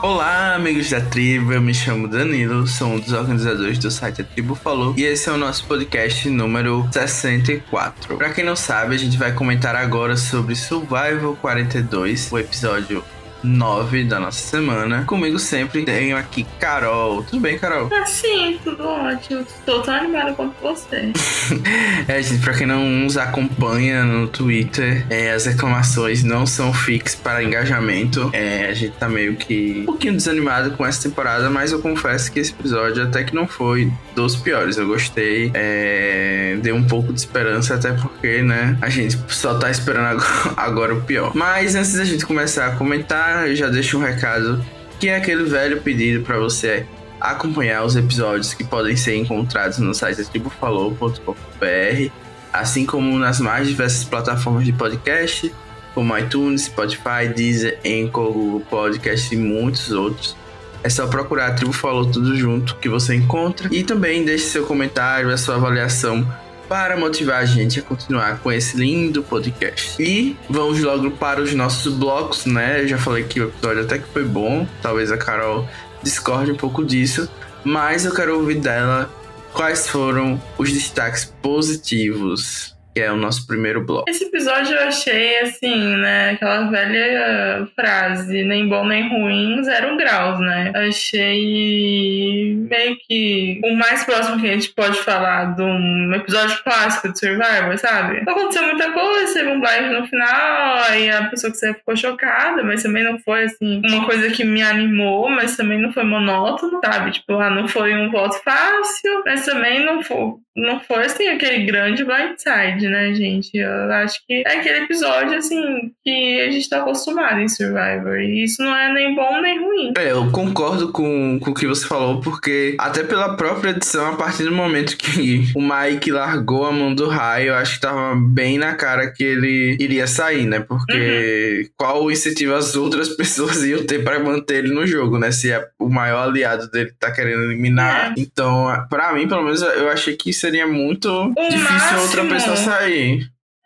Olá, amigos da tribo, eu me chamo Danilo, sou um dos organizadores do site A Tribo Falou e esse é o nosso podcast número 64. Para quem não sabe, a gente vai comentar agora sobre Survival 42, o episódio 9 da nossa semana. Comigo sempre tenho aqui Carol. Tudo bem, Carol? Ah, sim, tudo ótimo. Estou tão animada quanto você. é, gente, pra quem não nos acompanha no Twitter, é, as reclamações não são fixas para engajamento. É, a gente tá meio que um pouquinho desanimado com essa temporada, mas eu confesso que esse episódio até que não foi dos piores. Eu gostei, é, deu um pouco de esperança, até porque, né, a gente só tá esperando agora, agora o pior. Mas antes da gente começar a comentar, eu já deixo um recado que é aquele velho pedido para você acompanhar os episódios que podem ser encontrados no site tribufalou.com.br, assim como nas mais diversas plataformas de podcast, como iTunes, Spotify, Deezer, Anchor, Google Podcast e muitos outros. É só procurar a Tribo Falou tudo junto que você encontra. E também deixe seu comentário, a sua avaliação para motivar a gente a continuar com esse lindo podcast. E vamos logo para os nossos blocos, né? Eu já falei que o episódio até que foi bom, talvez a Carol discorde um pouco disso, mas eu quero ouvir dela quais foram os destaques positivos que é o nosso primeiro bloco. Esse episódio eu achei assim, né? Aquela velha frase, nem bom nem ruim, zero graus, né? Achei meio que o mais próximo que a gente pode falar de um episódio clássico de Survivor, sabe? Aconteceu muita coisa, teve um blind no final, aí a pessoa que você ficou chocada, mas também não foi assim, uma coisa que me animou, mas também não foi monótono, sabe? Tipo, ah, não foi um voto fácil, mas também não foi não foi assim aquele grande blindside, né, gente? Eu acho que é aquele episódio assim que a gente tá acostumado em Survivor. E isso não é nem bom nem ruim. É, eu concordo com, com o que você falou, porque até pela própria edição, a partir do momento que o Mike largou a mão do raio, eu acho que tava bem na cara que ele iria sair, né? Porque uhum. qual o incentivo as outras pessoas iam ter para manter ele no jogo, né? Se é o maior aliado dele tá querendo eliminar. É. Então, para mim, pelo menos, eu achei que seria muito o difícil máximo, outra pessoa sair.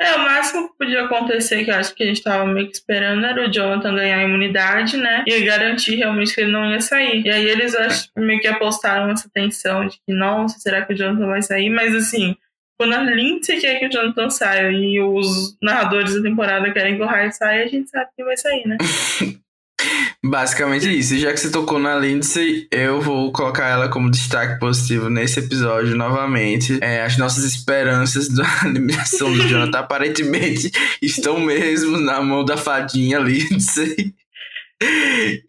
É, o máximo que podia acontecer, que eu acho que a gente tava meio que esperando, era o Jonathan ganhar a imunidade, né? E garantir realmente que ele não ia sair. E aí eles acho, meio que apostaram essa tensão de que, nossa, será que o Jonathan vai sair? Mas assim, quando a Lindsay quer que o Jonathan saia e os narradores da temporada querem que o Raio saia, a gente sabe que vai sair, né? Basicamente isso. Já que você tocou na Lindsay, eu vou colocar ela como destaque positivo nesse episódio novamente. É, as nossas esperanças da eliminação do Jonathan aparentemente estão mesmo na mão da fadinha Lindsay.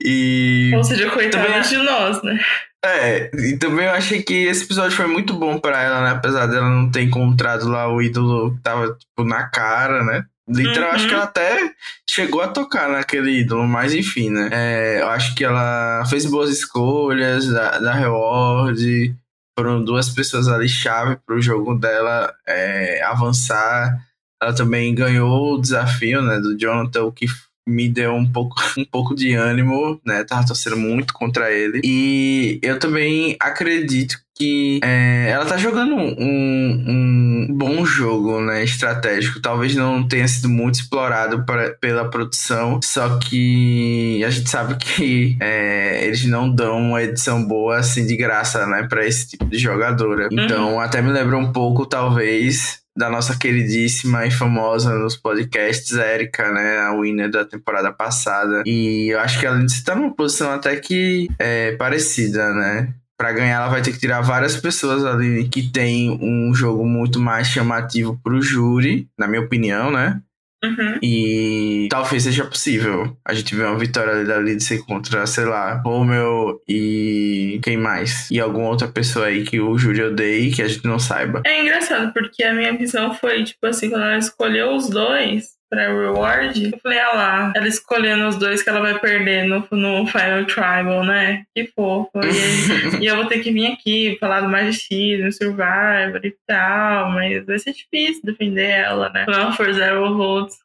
E. Ou seja, coitada também... de nós, né? É, e também eu achei que esse episódio foi muito bom para ela, né? Apesar dela não ter encontrado lá o ídolo que tava, tipo, na cara, né? Literal, uhum. acho que ela até chegou a tocar naquele ídolo, mas enfim, né? É, eu acho que ela fez boas escolhas da, da Reward. Foram duas pessoas ali chave para o jogo dela é, avançar. Ela também ganhou o desafio né, do Jonathan, o que me deu um pouco, um pouco de ânimo, né? Tava torcendo muito contra ele. E eu também acredito que é, ela tá jogando um, um, bom jogo, né? Estratégico. Talvez não tenha sido muito explorado pra, pela produção, só que a gente sabe que é, eles não dão uma edição boa assim de graça, né? Pra esse tipo de jogadora. Uhum. Então, até me lembra um pouco, talvez, da nossa queridíssima e famosa nos podcasts, Erika, né? A winner da temporada passada. E eu acho que ela está numa posição até que é parecida, né? Para ganhar, ela vai ter que tirar várias pessoas ali que tem um jogo muito mais chamativo pro júri, na minha opinião, né? Uhum. E talvez seja possível a gente ver uma vitória ali da Lindsay contra, sei lá, Romeu e quem mais? E alguma outra pessoa aí que o júri odeie que a gente não saiba. É engraçado, porque a minha visão foi, tipo assim, quando ela escolheu os dois, pra reward. Eu falei, ah lá, ela escolhendo os dois que ela vai perder no, no Final Tribal, né? Que fofo. E, e eu vou ter que vir aqui falar do no Survivor e tal, mas vai ser difícil defender ela, né? Quando ela for zero votes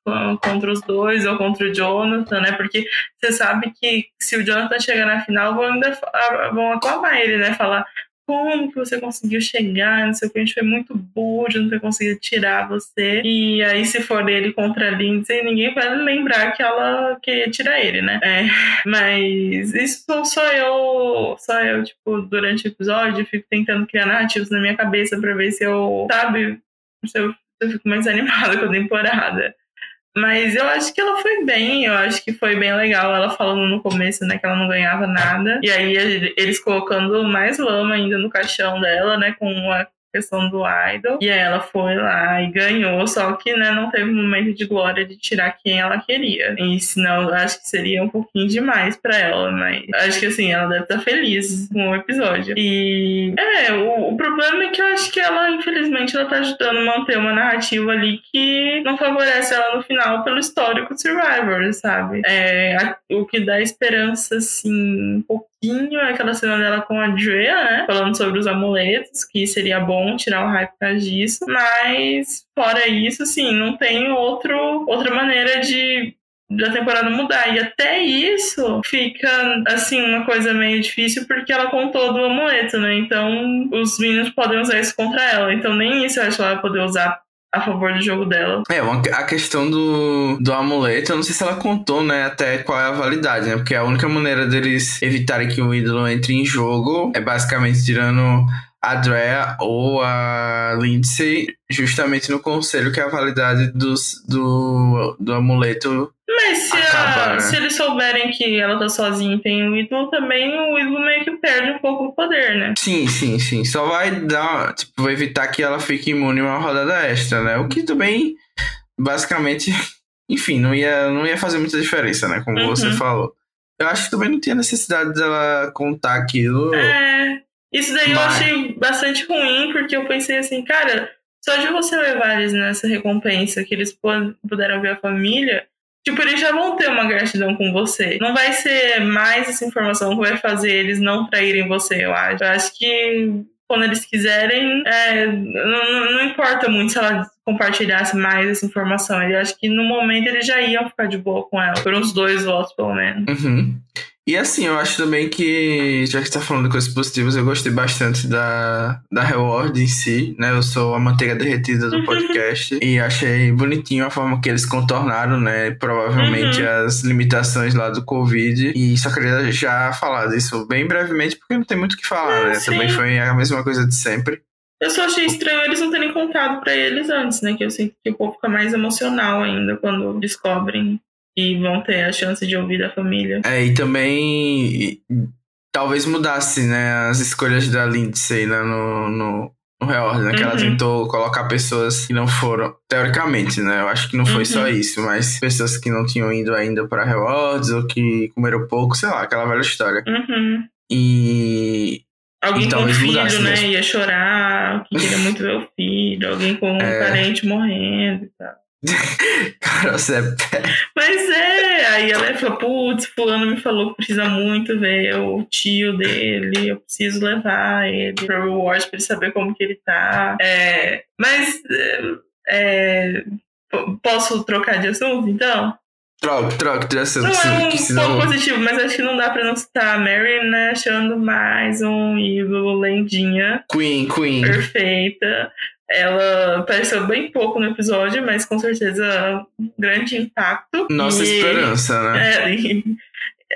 contra os dois ou contra o Jonathan, né? Porque você sabe que se o Jonathan chegar na final, vão, ainda, vão aclamar ele, né? Falar, como que você conseguiu chegar, não sei o que, a gente foi muito burro de não ter conseguido tirar você. E aí, se for ele contra a Lindsay, ninguém vai lembrar que ela queria tirar ele, né? É, mas isso só eu, só eu, tipo, durante o episódio, fico tentando criar narrativas na minha cabeça pra ver se eu, sabe, se eu, se eu fico mais animada com a temporada. Mas eu acho que ela foi bem, eu acho que foi bem legal ela falando no começo, né, que ela não ganhava nada. E aí eles colocando mais lama ainda no caixão dela, né, com a questão do idol. E ela foi lá e ganhou, só que né, não teve momento de glória de tirar quem ela queria. E senão acho que seria um pouquinho demais para ela, mas acho que assim, ela deve estar feliz com o episódio. E é, o, o, problema é que eu acho que ela, infelizmente, ela tá ajudando a manter uma narrativa ali que não favorece ela no final pelo histórico Survivor, sabe? É, a, o que dá esperança, assim, um pouco pouquinho aquela cena dela com a Drea, né? Falando sobre os amuletos, que seria bom tirar o hype por causa disso. Mas, fora isso, assim, não tem outro, outra maneira de da temporada mudar. E até isso fica, assim, uma coisa meio difícil porque ela contou do amuleto, né? Então os meninos podem usar isso contra ela. Então nem isso eu acho que ela vai poder usar a favor do jogo dela. É, a questão do, do amuleto, eu não sei se ela contou, né, até qual é a validade, né? Porque a única maneira deles evitarem que o ídolo entre em jogo é basicamente tirando a Drea ou a Lindsay justamente no conselho que é a validade dos, do, do amuleto mas se, acaba, a, né? se eles souberem que ela tá sozinha e tem o ídolo, também o ídolo meio que perde um pouco o poder, né? Sim, sim, sim. Só vai dar, tipo, vai evitar que ela fique imune a uma rodada extra, né? O que também, basicamente, enfim, não ia, não ia fazer muita diferença, né? Como uhum. você falou. Eu acho que também não tinha necessidade dela contar aquilo. É. Isso daí mas... eu achei bastante ruim, porque eu pensei assim, cara, só de você levar eles nessa recompensa, que eles puderam ver a família, Tipo, eles já vão ter uma gratidão com você. Não vai ser mais essa informação que vai fazer eles não traírem você, eu acho. Eu acho que quando eles quiserem, é, não, não, importa muito se ela compartilhasse mais essa informação. Eu acho que no momento eles já iam ficar de boa com ela, por uns dois votos pelo menos. Uhum. E assim, eu acho também que, já que está falando de coisas positivas, eu gostei bastante da, da reward em si, né? Eu sou a manteiga derretida do podcast e achei bonitinho a forma que eles contornaram, né? Provavelmente uhum. as limitações lá do Covid. E só queria já falar disso bem brevemente, porque não tem muito o que falar, né? Sim. Também foi a mesma coisa de sempre. Eu só achei estranho eles não terem contado para eles antes, né? Que eu sinto que o povo fica mais emocional ainda quando descobrem e vão ter a chance de ouvir da família. É, e também talvez mudasse, né, as escolhas da Lindsay né, no, no, no Reordem, né, uhum. que ela uhum. tentou colocar pessoas que não foram, teoricamente, né, eu acho que não foi uhum. só isso, mas pessoas que não tinham ido ainda para Rewards ou que comeram pouco, sei lá, aquela velha história. Uhum. E Alguém e com um filho, né? Mesmo. Ia chorar, que queria muito ver o filho, alguém com um é... parente morrendo e tal. Cara, você é Mas é, aí ela falou, putz, fulano me falou que precisa muito ver o tio dele, eu preciso levar ele pra Reward pra ele saber como que ele tá. É, mas é, posso trocar de assunto, então? Troca, troca de assunto. Não é um senão... ponto positivo, mas acho que não dá pra não citar a Mary, né? Achando mais um ídolo, lendinha. Queen, Queen. Perfeita. Ela apareceu bem pouco no episódio, mas com certeza um grande impacto. Nossa e, esperança, né? É, e,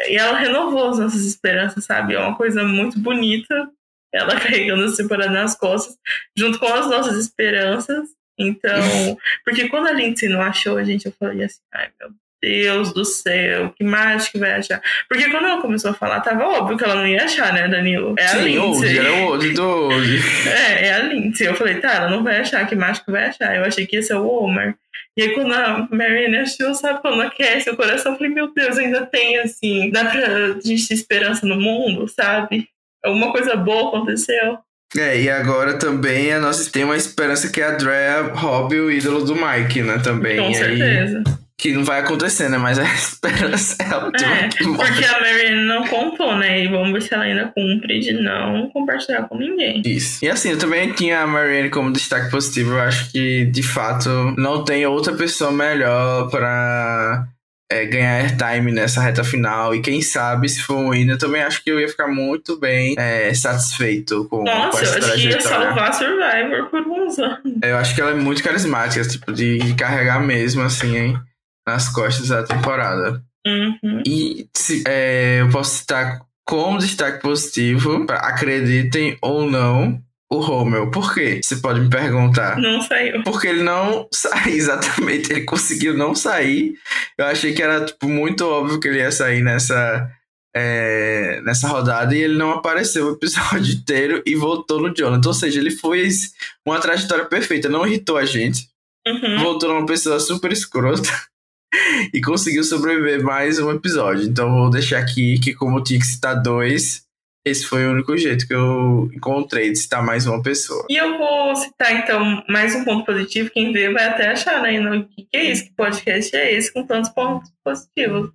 e, ela renovou as nossas esperanças, sabe? É uma coisa muito bonita. Ela carregando essa temporada nas costas, junto com as nossas esperanças. Então, porque quando a Lindsay não achou, a gente, eu falei assim, ai meu Deus do céu, que mais que vai achar? Porque quando ela começou a falar, tava óbvio que ela não ia achar, né, Danilo? É a Sim, Lindsay. era o Old do Old. é, é a Lindsay. Eu falei, tá, ela não vai achar, que mágico vai achar? Eu achei que ia ser o Homer. E aí quando a Marianne achou, sabe, quando aquece o coração, eu falei, meu Deus, ainda tem, assim, dá pra gente ter esperança no mundo, sabe? Alguma coisa boa aconteceu. É, e agora também a nossa tem uma esperança que a Drea roube o ídolo do Mike, né, também. Com certeza. Aí que não vai acontecer, né? Mas a esperança é a última. É, porque a Marianne não contou, né? E vamos ver se ela ainda cumpre de não compartilhar com ninguém. Isso. E assim, eu também tinha a Marianne como destaque positivo. Eu acho que, de fato, não tem outra pessoa melhor pra é, ganhar airtime nessa reta final. E quem sabe, se for um hino, eu também acho que eu ia ficar muito bem é, satisfeito com, Nossa, com essa eu acho que ia salvar Survivor por uns anos. Eu acho que ela é muito carismática, tipo, de carregar mesmo, assim, hein, nas costas da temporada. Uhum. E se, é, eu posso citar como destaque positivo, acreditem ou não, o Romeu. Por quê? Você pode me perguntar. Não saiu. Porque ele não sai, exatamente. Ele conseguiu não sair. Eu achei que era tipo, muito óbvio que ele ia sair nessa, é, nessa rodada e ele não apareceu o episódio inteiro e voltou no Jonathan. Ou seja, ele fez uma trajetória perfeita, não irritou a gente, Uhum. voltou numa pessoa super escrota e conseguiu sobreviver mais um episódio. Então vou deixar aqui que, como eu tinha que citar dois, esse foi o único jeito que eu encontrei de citar mais uma pessoa. E eu vou citar, então, mais um ponto positivo. Quem vê vai até achar, né? Que, que é isso? Que podcast é esse com tantos pontos positivos?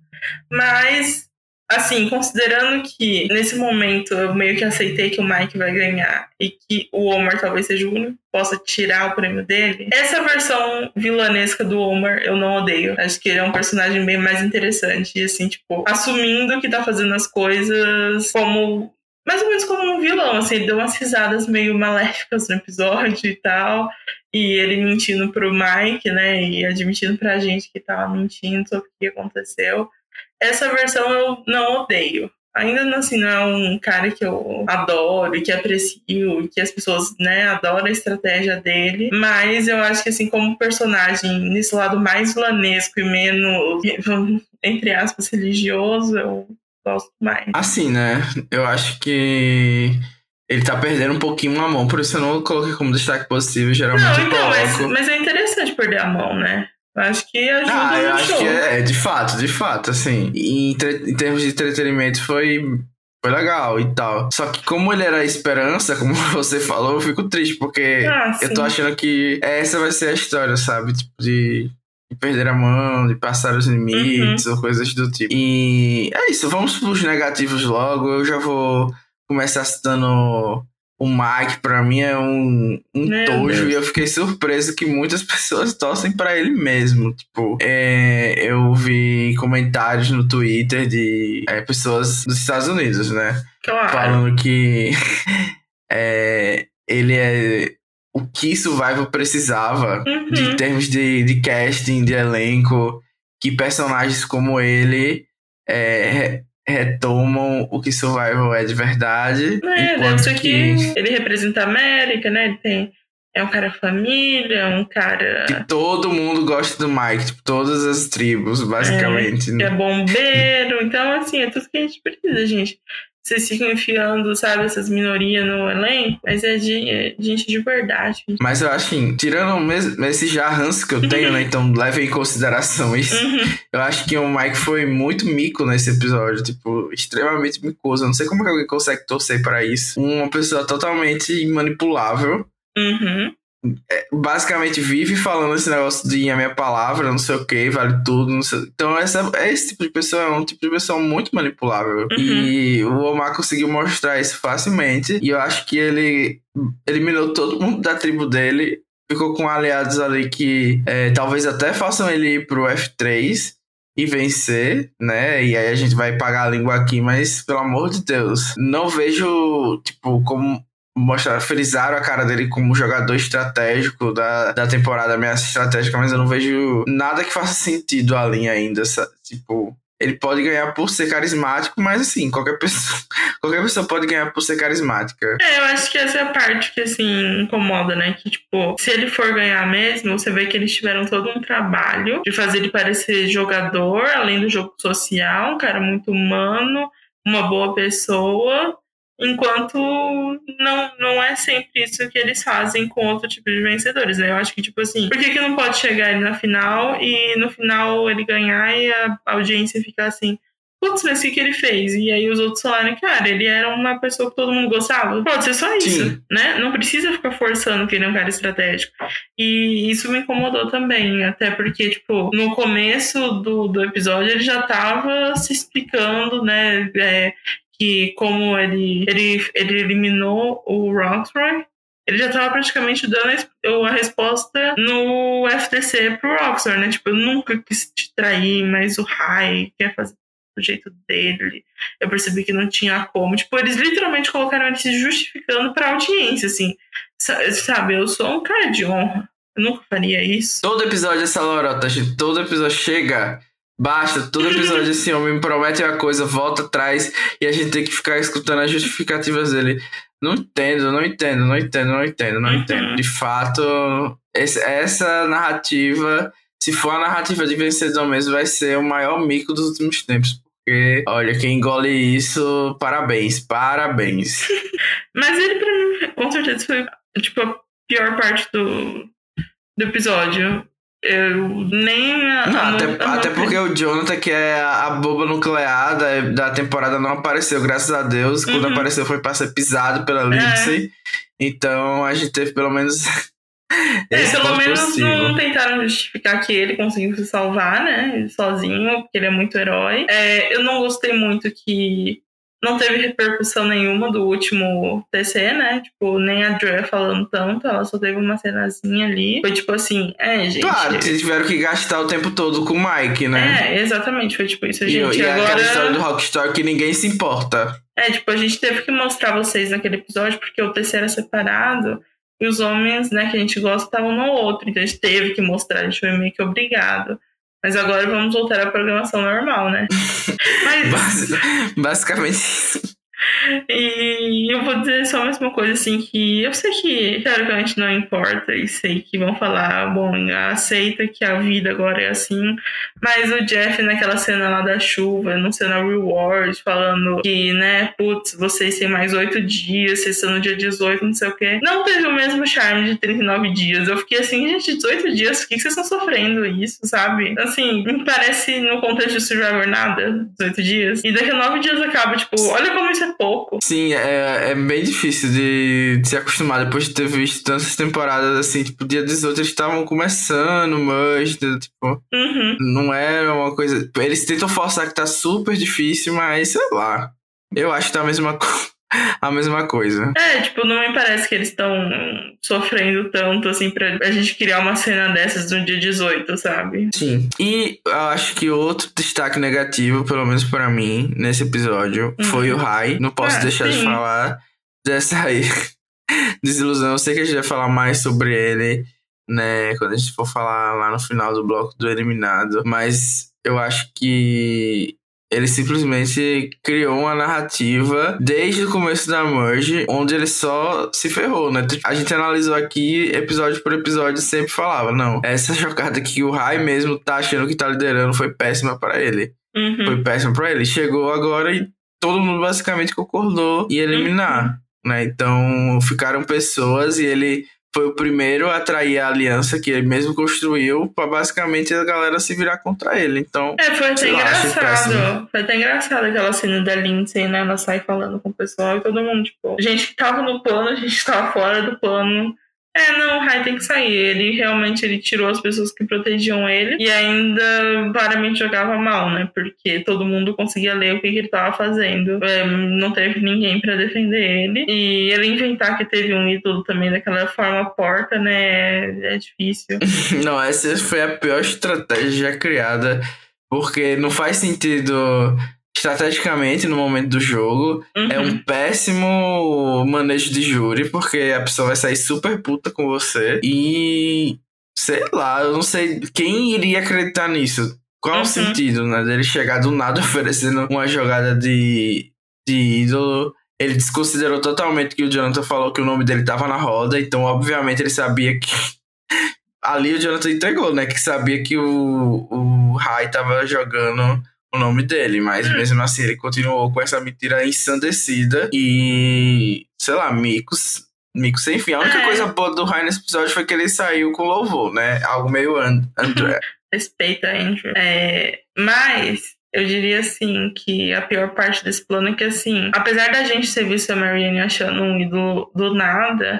Mas, assim, considerando que nesse momento eu meio que aceitei que o Mike vai ganhar e que o Omar talvez seja o único que possa tirar o prêmio dele, essa versão vilanesca do Omar eu não odeio. Acho que ele é um personagem bem mais interessante. E, assim, tipo, assumindo que tá fazendo as coisas como mais ou menos como um vilão, assim, ele deu umas risadas meio maléficas no episódio e tal, e ele mentindo pro Mike, né, e admitindo pra gente que tava mentindo sobre o que aconteceu. Essa versão eu não odeio. Ainda assim, não é um cara que eu adoro e que aprecio e que as pessoas, né, adoram a estratégia dele, mas eu acho que, assim, como personagem, nesse lado mais vilanesco e menos, entre aspas, religioso, eu gosto mais. Assim, né? Eu acho que ele tá perdendo um pouquinho a mão, por isso eu não coloquei como destaque positivo. Geralmente Não, eu então, mas, coloco. mas é interessante perder a mão, né? Acho que ajuda Ah, eu no acho show. que é, é, de fato, de fato, assim. Em, em termos de entretenimento foi, foi legal e tal. Só que como ele era a esperança, como você falou, eu fico triste, porque Ah, eu tô achando que essa vai ser a história, sabe? Tipo, de, de perder a mão, de passar os limites Uhum. ou coisas do tipo. E é isso, vamos pros negativos logo. Eu já vou começar citando o Mike, pra mim é um, um Meu tojo Deus. e eu fiquei surpreso que muitas pessoas torcem pra ele mesmo. Tipo, é, eu vi comentários no Twitter de é, pessoas dos Estados Unidos, né? Claro. falando que é, ele é o que Survival precisava Uhum. de termos de, de casting, de elenco, que personagens como ele é, retomam o que Survival é de verdade. É, enquanto deve ser que ele representa a América, né? Ele tem. É um cara família, um cara que todo mundo gosta do Mike, tipo, todas as tribos, basicamente. que é bombeiro. Então, assim, é tudo que a gente precisa, gente. Vocês ficam enfiando, sabe, essas minorias no elenco, mas é de é gente de verdade. gente. Mas eu acho que, tirando mesmo esse já ranço que eu tenho, né? Então leve em consideração isso. Uhum. Eu acho que o Mike foi muito mico nesse episódio, tipo, extremamente micoso. Eu não sei como que alguém consegue torcer pra isso. Uma pessoa totalmente manipulável. Uhum. Basicamente vive falando esse negócio de a minha palavra, não sei o que, vale tudo. Não sei. Então, essa, esse tipo de pessoa é um tipo de pessoa muito manipulável. E o Omar conseguiu mostrar isso facilmente. E eu acho que ele eliminou todo mundo da tribo dele. Ficou com aliados ali que é, talvez até façam ele ir pro F3 e vencer, né? E aí a gente vai pagar a língua aqui, mas pelo amor de Deus, não vejo, tipo, como mostrar, frisaram a cara dele como jogador estratégico da, da temporada ameaça estratégica, mas eu não vejo nada que faça sentido ali ainda, sa- tipo. Ele pode ganhar por ser carismático, mas assim, qualquer pessoa, qualquer pessoa pode ganhar por ser carismática. É, eu acho que essa é a parte que, assim, incomoda, né? Que, tipo, se ele for ganhar mesmo, você vê que eles tiveram todo um trabalho de fazer ele parecer jogador, além do jogo social, um cara muito humano, uma boa pessoa, enquanto não, não é sempre isso que eles fazem com outro tipo de vencedores, né? Eu acho que, tipo assim, por que, que não pode chegar ele na final e no final ele ganhar e a audiência ficar assim, putz, mas o que, que ele fez? E aí os outros falaram, cara, ele era uma pessoa que todo mundo gostava. Pode ser só isso, Sim. né? Não precisa ficar forçando que ele é um cara estratégico. E isso me incomodou também, até porque, tipo, no começo do, do episódio ele já tava se explicando, né? é, que como ele, ele, ele eliminou o Roxroy, ele já tava praticamente dando a resposta no FTC pro Oxford, né? Tipo, eu nunca quis te trair, mas o Rai quer fazer do jeito dele. Eu percebi que não tinha como. Tipo, eles literalmente colocaram ele se justificando pra audiência, assim. Sabe, eu sou um cara de honra. Eu nunca faria isso. Todo episódio essa lorota, gente. Todo episódio chega. Basta, todo episódio assim, o homem promete uma coisa, volta atrás e a gente tem que ficar escutando as justificativas dele. Não entendo, não entendo, não entendo, não entendo, não uhum. entendo. De fato, esse, essa narrativa, se for a narrativa de vencedor mesmo, vai ser o maior mico dos últimos tempos. Porque, olha, quem engole isso, parabéns, parabéns. Mas ele, pra mim, com certeza foi, tipo, a pior parte do, do episódio. Eu nem. Não, até, até porque o Jonathan, que é a boba nuclear da, da temporada, não apareceu, graças a Deus. Quando uhum. apareceu foi pra ser pisado pela Lindsay. É. Então a gente teve pelo menos. É, pelo menos possível. não tentaram justificar que ele conseguiu se salvar, né? Sozinho, porque ele é muito herói. É, eu não gostei muito que não teve repercussão nenhuma do último TC, né? Tipo, nem a Drea falando tanto, ela só teve uma cenazinha ali. Foi tipo assim, é, gente. Claro, eles tiveram que gastar o tempo todo com o Mike, né? É, exatamente, foi tipo isso, gente. E, e agora... aquela história do Rockstar que ninguém se importa. É, tipo, a gente teve que mostrar vocês naquele episódio, porque o TC era separado. E os homens, né, que a gente gosta, estavam no outro. Então a gente teve que mostrar, a gente foi meio que obrigado. Mas agora vamos voltar à programação normal, né? Mas... Basicamente isso. E eu vou dizer só a mesma coisa, assim, que eu sei que teoricamente não importa, e sei que vão falar, bom, aceita que a vida agora é assim, mas o Jeff naquela cena lá da chuva, no cena Reward, falando que, né, putz, vocês têm mais oito dias, vocês estão no dia 18, não sei o quê, não teve o mesmo charme de 39 dias. Eu fiquei assim, gente, 18 dias, por que vocês estão sofrendo isso, sabe? Assim, me parece no contexto de Survivor nada, 18 dias, e daqui a 9 dias acaba, tipo, olha como isso é pouco. Sim, é, é bem difícil de, de se acostumar depois de ter visto tantas temporadas assim. Tipo, dia 18 eles estavam começando, mas, tipo, uhum. não era uma coisa. Eles tentam forçar que tá super difícil, mas sei lá. Eu acho que tá a mesma coisa a mesma coisa. É, tipo, não me parece que eles estão sofrendo tanto assim pra a gente criar uma cena dessas no dia 18, sabe? Sim. E eu acho que outro destaque negativo, pelo menos para mim, nesse episódio, uhum. foi o Rai. Não posso ah, deixar sim. de falar dessa aí desilusão. Eu sei que a gente vai falar mais sobre ele, né, quando a gente for falar lá no final do bloco do eliminado, mas eu acho que ele simplesmente criou uma narrativa desde o começo da merge, onde ele só se ferrou, né? A gente analisou aqui, episódio por episódio, sempre falava: não, essa jogada que o Rai mesmo tá achando que tá liderando foi péssima para ele. Uhum. Foi péssima para ele. Chegou agora e todo mundo basicamente concordou em eliminar, uhum. né? Então ficaram pessoas e ele foi o primeiro a atrair a aliança que ele mesmo construiu para basicamente a galera se virar contra ele. Então. É, foi até engraçado. Foi até engraçado aquela cena da Lindsay, né? Ela sai falando com o pessoal e todo mundo, tipo, gente que tava no plano, a gente tava fora do plano. É, não, o Rai tem que sair. Ele realmente ele tirou as pessoas que protegiam ele e ainda claramente jogava mal, né? Porque todo mundo conseguia ler o que, que ele tava fazendo. É, não teve ninguém para defender ele. E ele inventar que teve um ídolo também daquela forma porta, né? É difícil. não, essa foi a pior estratégia criada. Porque não faz sentido estrategicamente no momento do jogo. Uhum. É um péssimo manejo de júri, porque a pessoa vai sair super puta com você. E sei lá, eu não sei quem iria acreditar nisso. Qual uhum. o sentido, né? Dele chegar do nada oferecendo uma jogada de, de ídolo. Ele desconsiderou totalmente que o Jonathan falou que o nome dele tava na roda, então obviamente ele sabia que. Ali o Jonathan entregou, né? Que sabia que o, o Rai tava jogando o nome dele, mas hum. mesmo assim ele continuou com essa mentira ensandecida e, sei lá, micos, micos sem fim. A única é. coisa boa do Ryan nesse episódio foi que ele saiu com louvor, né? Algo meio and André. Respeita Andrew. É, mas eu diria assim que a pior parte desse plano é que assim, apesar da gente ter visto a Marianne achando um ídolo do nada,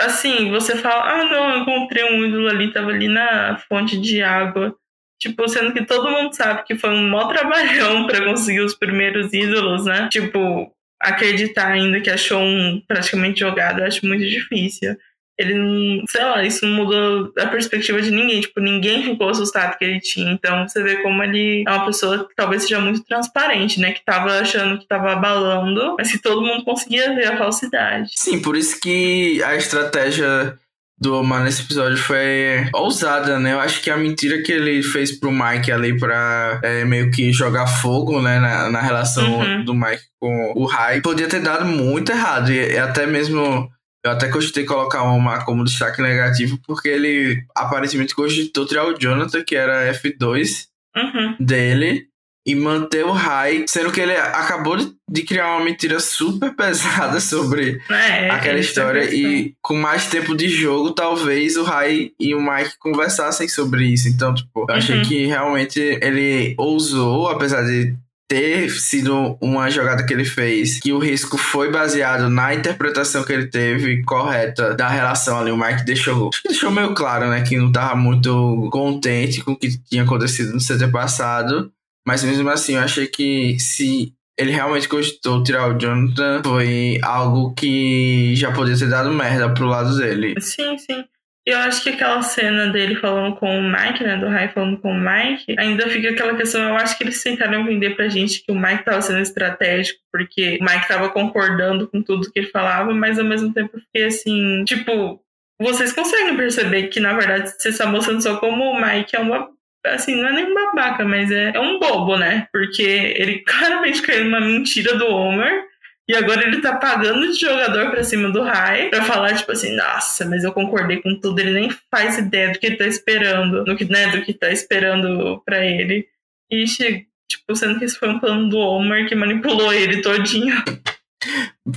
assim, você fala, ah não, eu encontrei um ídolo ali, tava ali na fonte de água. Tipo, sendo que todo mundo sabe que foi um mó trabalhão para conseguir os primeiros ídolos, né? Tipo, acreditar ainda que achou um praticamente jogado, eu acho muito difícil. ele não, sei lá, isso não mudou a perspectiva de ninguém. Tipo, ninguém ficou assustado que ele tinha. Então você vê como ele é uma pessoa que talvez seja muito transparente, né? Que tava achando que tava abalando, mas que todo mundo conseguia ver a falsidade. Sim, por isso que a estratégia do Omar nesse episódio foi ousada, né? Eu acho que a mentira que ele fez pro Mike ali pra é, meio que jogar fogo, né, na, na relação Uhum. do Mike com o Rai, podia ter dado muito errado. E, e até mesmo. Eu até cogitei colocar o Omar como destaque negativo, porque ele aparentemente cogitou tirar o Jonathan, que era F2 Uhum. dele, e manter o Rai, sendo que ele acabou de, criar uma mentira super pesada sobre É, aquela essa história e com mais tempo de jogo, talvez o Rai e o Mike conversassem sobre isso. Então, tipo, eu achei Uhum. que realmente ele ousou, apesar de ter sido uma jogada que ele fez, que o risco foi baseado na interpretação que ele teve correta da relação ali. O Mike deixou, deixou meio claro, né, que não tava muito contente com o que tinha acontecido no CT passado. Mas mesmo assim, eu achei que se ele realmente cogitou tirar o Jonathan, foi algo que já podia ter dado merda pro lado dele. Sim, sim. Eu acho que aquela cena dele falando com o Mike, né? Do Rai falando com o Mike, ainda fica aquela questão. Eu acho que eles tentaram vender pra gente que o Mike tava sendo estratégico, porque o Mike tava concordando com tudo que ele falava, mas ao mesmo tempo eu fiquei assim, tipo, vocês conseguem perceber que, na verdade, você está mostrando só como o Mike é uma. Assim, não é nem babaca, mas é, é um bobo, né? Porque ele claramente caiu numa mentira do Homer. E agora ele tá pagando de jogador pra cima do Rai pra falar, tipo assim, nossa, mas eu concordei com tudo. Ele nem faz ideia do que tá esperando, do que, né, do que tá esperando pra ele. E, tipo, sendo que isso foi um plano do Homer que manipulou ele todinho.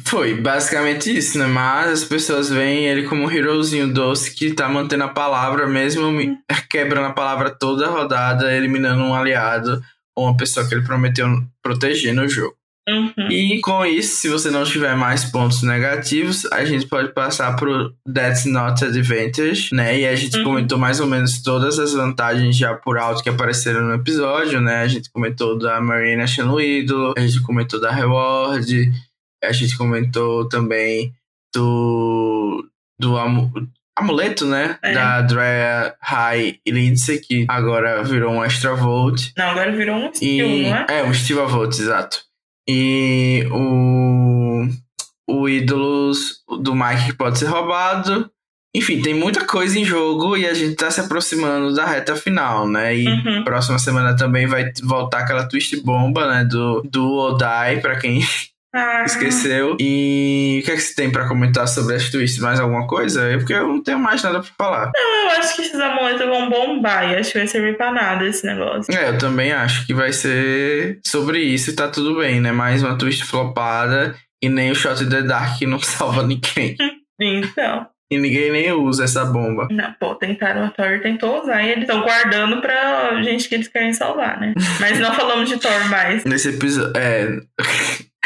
Foi basicamente isso, né? Mas as pessoas veem ele como um herozinho doce que tá mantendo a palavra, mesmo me- quebrando a palavra toda a rodada, eliminando um aliado ou uma pessoa que ele prometeu proteger no jogo. Uhum. E com isso, se você não tiver mais pontos negativos, a gente pode passar pro That's Not Advantage, né? E a gente Uhum. comentou mais ou menos todas as vantagens já por alto que apareceram no episódio, né? A gente comentou da Marina achando o ídolo, a gente comentou da Reward, a gente comentou também do. do amu- amuleto, né? É. Da Drea High e Lindsay, que agora virou um Extra Volt. Não, agora virou um skill, E, não é? é, um Steve Volt, exato. E o, o ídolos do Mike que pode ser roubado. Enfim, tem muita coisa em jogo e a gente tá se aproximando da reta final, né? E Uhum. próxima semana também vai voltar aquela twist bomba, né? Do, do Odai, pra quem Ah, esqueceu. E o que é que você tem pra comentar sobre as twists? Mais alguma coisa? É porque eu não tenho mais nada pra falar. Eu acho que esses amuletos vão bombar e acho que vai servir pra nada esse negócio. É, eu também acho que vai ser sobre isso e tá tudo bem, né? Mais uma twist flopada e nem o Shot in the Dark que não salva ninguém. Então, E ninguém nem usa essa bomba. não, pô, tentaram, a Thor tentou usar e eles estão guardando pra gente que eles querem salvar, né? Mas não falamos de Thor mais. Nesse episódio. É.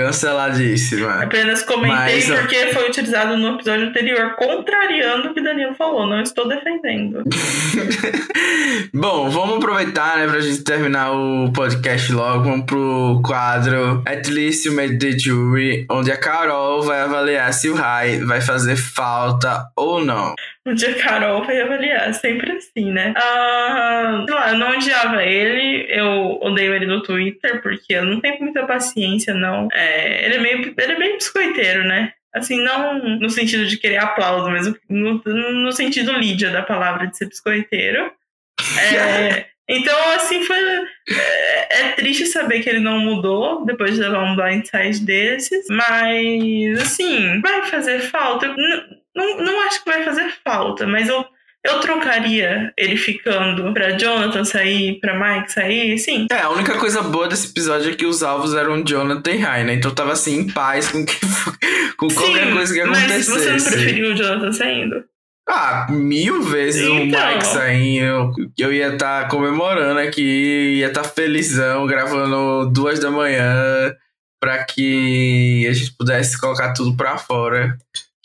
Canceladíssima. Apenas comentei Mas, ó. porque foi utilizado no episódio anterior, contrariando o que Danilo falou. Não estou defendendo. Bom, vamos aproveitar, né, pra gente terminar o podcast logo. Vamos pro quadro At Least You Made the Jury, onde a Carol vai avaliar se o Rai vai fazer falta ou não. Um dia a Carol vai avaliar, sempre assim, né? Ah, sei lá, eu não odiava ele, eu odeio ele no Twitter, porque eu não tenho muita paciência, não. É, ele é meio. Ele é bem biscoiteiro, né? Assim, não no sentido de querer aplauso, mas no, no sentido Lídia da palavra de ser biscoiteiro. É, então, assim, foi. É, é triste saber que ele não mudou depois de levar um blindside desses, mas, assim, vai fazer falta. Eu n- não, não acho que vai fazer falta, mas eu, eu trocaria ele ficando pra Jonathan sair, pra Mike sair, sim. É, a única coisa boa desse episódio é que os alvos eram Jonathan e Rai, né? Então eu tava assim, em paz com, que, com qualquer sim, coisa que mas acontecesse. você não preferiu o Jonathan saindo? Ah, mil vezes o Então. Mike saindo. Eu ia estar comemorando aqui, ia estar felizão, gravando duas da manhã, pra que a gente pudesse colocar tudo pra fora.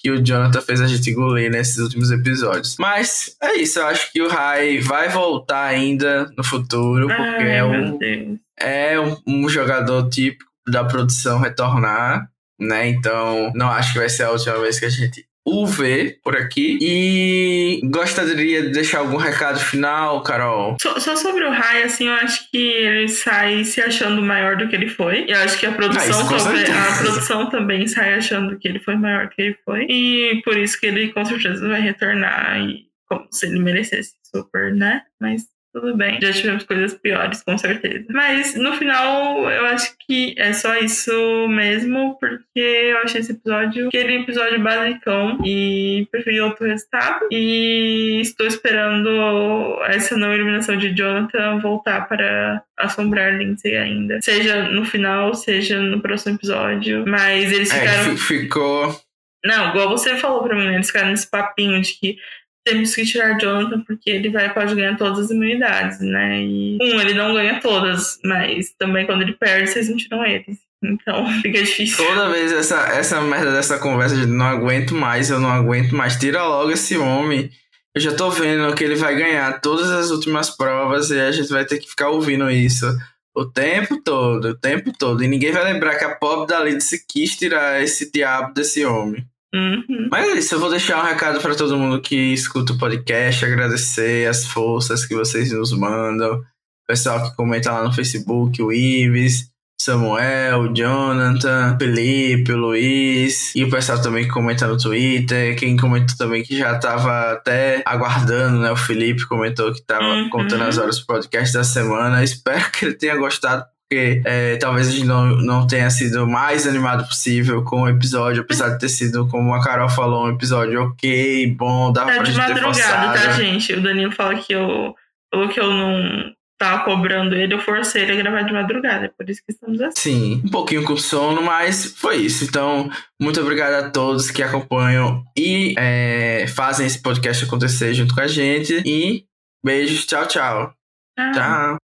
Que o Jonathan fez a gente engolir nesses últimos episódios. Mas é isso, eu acho que o Rai vai voltar ainda no futuro, porque Ai, é, um, é um, um jogador típico da produção retornar, né? Então, não acho que vai ser a última vez que a gente UV por aqui. E gostaria de deixar algum recado final, Carol? Só, só sobre o Rai, assim, eu acho que ele sai se achando maior do que ele foi. Eu acho que a produção, Ah, também, a produção também sai achando que ele foi maior do que ele foi. E por isso que ele com certeza vai retornar. E como se ele merecesse super, né? Mas tudo bem. Já tivemos coisas piores, com certeza. Mas no final, eu acho que é só isso mesmo, porque eu achei esse episódio aquele episódio basicão e preferi outro resultado. E estou esperando essa não eliminação de Jonathan voltar para assombrar Lindsay ainda. Seja no final, seja no próximo episódio. Mas eles É, ficaram. fi- ficou. Não, igual você falou pra mim, né? Eles ficaram nesse papinho de que temos que tirar Jonathan porque ele vai, pode ganhar todas as imunidades, né? E um, ele não ganha todas, mas também quando ele perde, vocês não tiram eles. Então fica difícil. Toda vez essa, essa merda dessa conversa de não aguento mais, eu não aguento mais, tira logo esse homem. Eu já tô vendo que ele vai ganhar todas as últimas provas e a gente vai ter que ficar ouvindo isso o tempo todo, o tempo todo. E ninguém vai lembrar que a pobre da Lindsay quis tirar esse diabo desse homem. Uhum. Mas é isso, eu vou deixar um recado para todo mundo que escuta o podcast, agradecer as forças que vocês nos mandam, o pessoal que comenta lá no Facebook, o Ives, Samuel, o Jonathan, Felipe, o Luiz, e o pessoal também que comenta no Twitter, quem comentou também que já tava até aguardando, né? O Felipe comentou que tava Uhum. contando as horas pro podcast da semana. Espero que ele tenha gostado porque é, talvez a gente não, não tenha sido o mais animado possível com o episódio, apesar de ter sido, como a Carol falou, um episódio ok, bom, dava Tá pra gente ter madrugada, forçado. tá, gente? O Danilo fala que eu. Falou que eu não tava cobrando ele, eu forcei ele a gravar de madrugada. É por isso que estamos assim. Sim, um pouquinho com sono, mas foi isso. Então, muito obrigado a todos que acompanham e é, fazem esse podcast acontecer junto com a gente. E beijos, tchau, tchau. Ah. Tchau.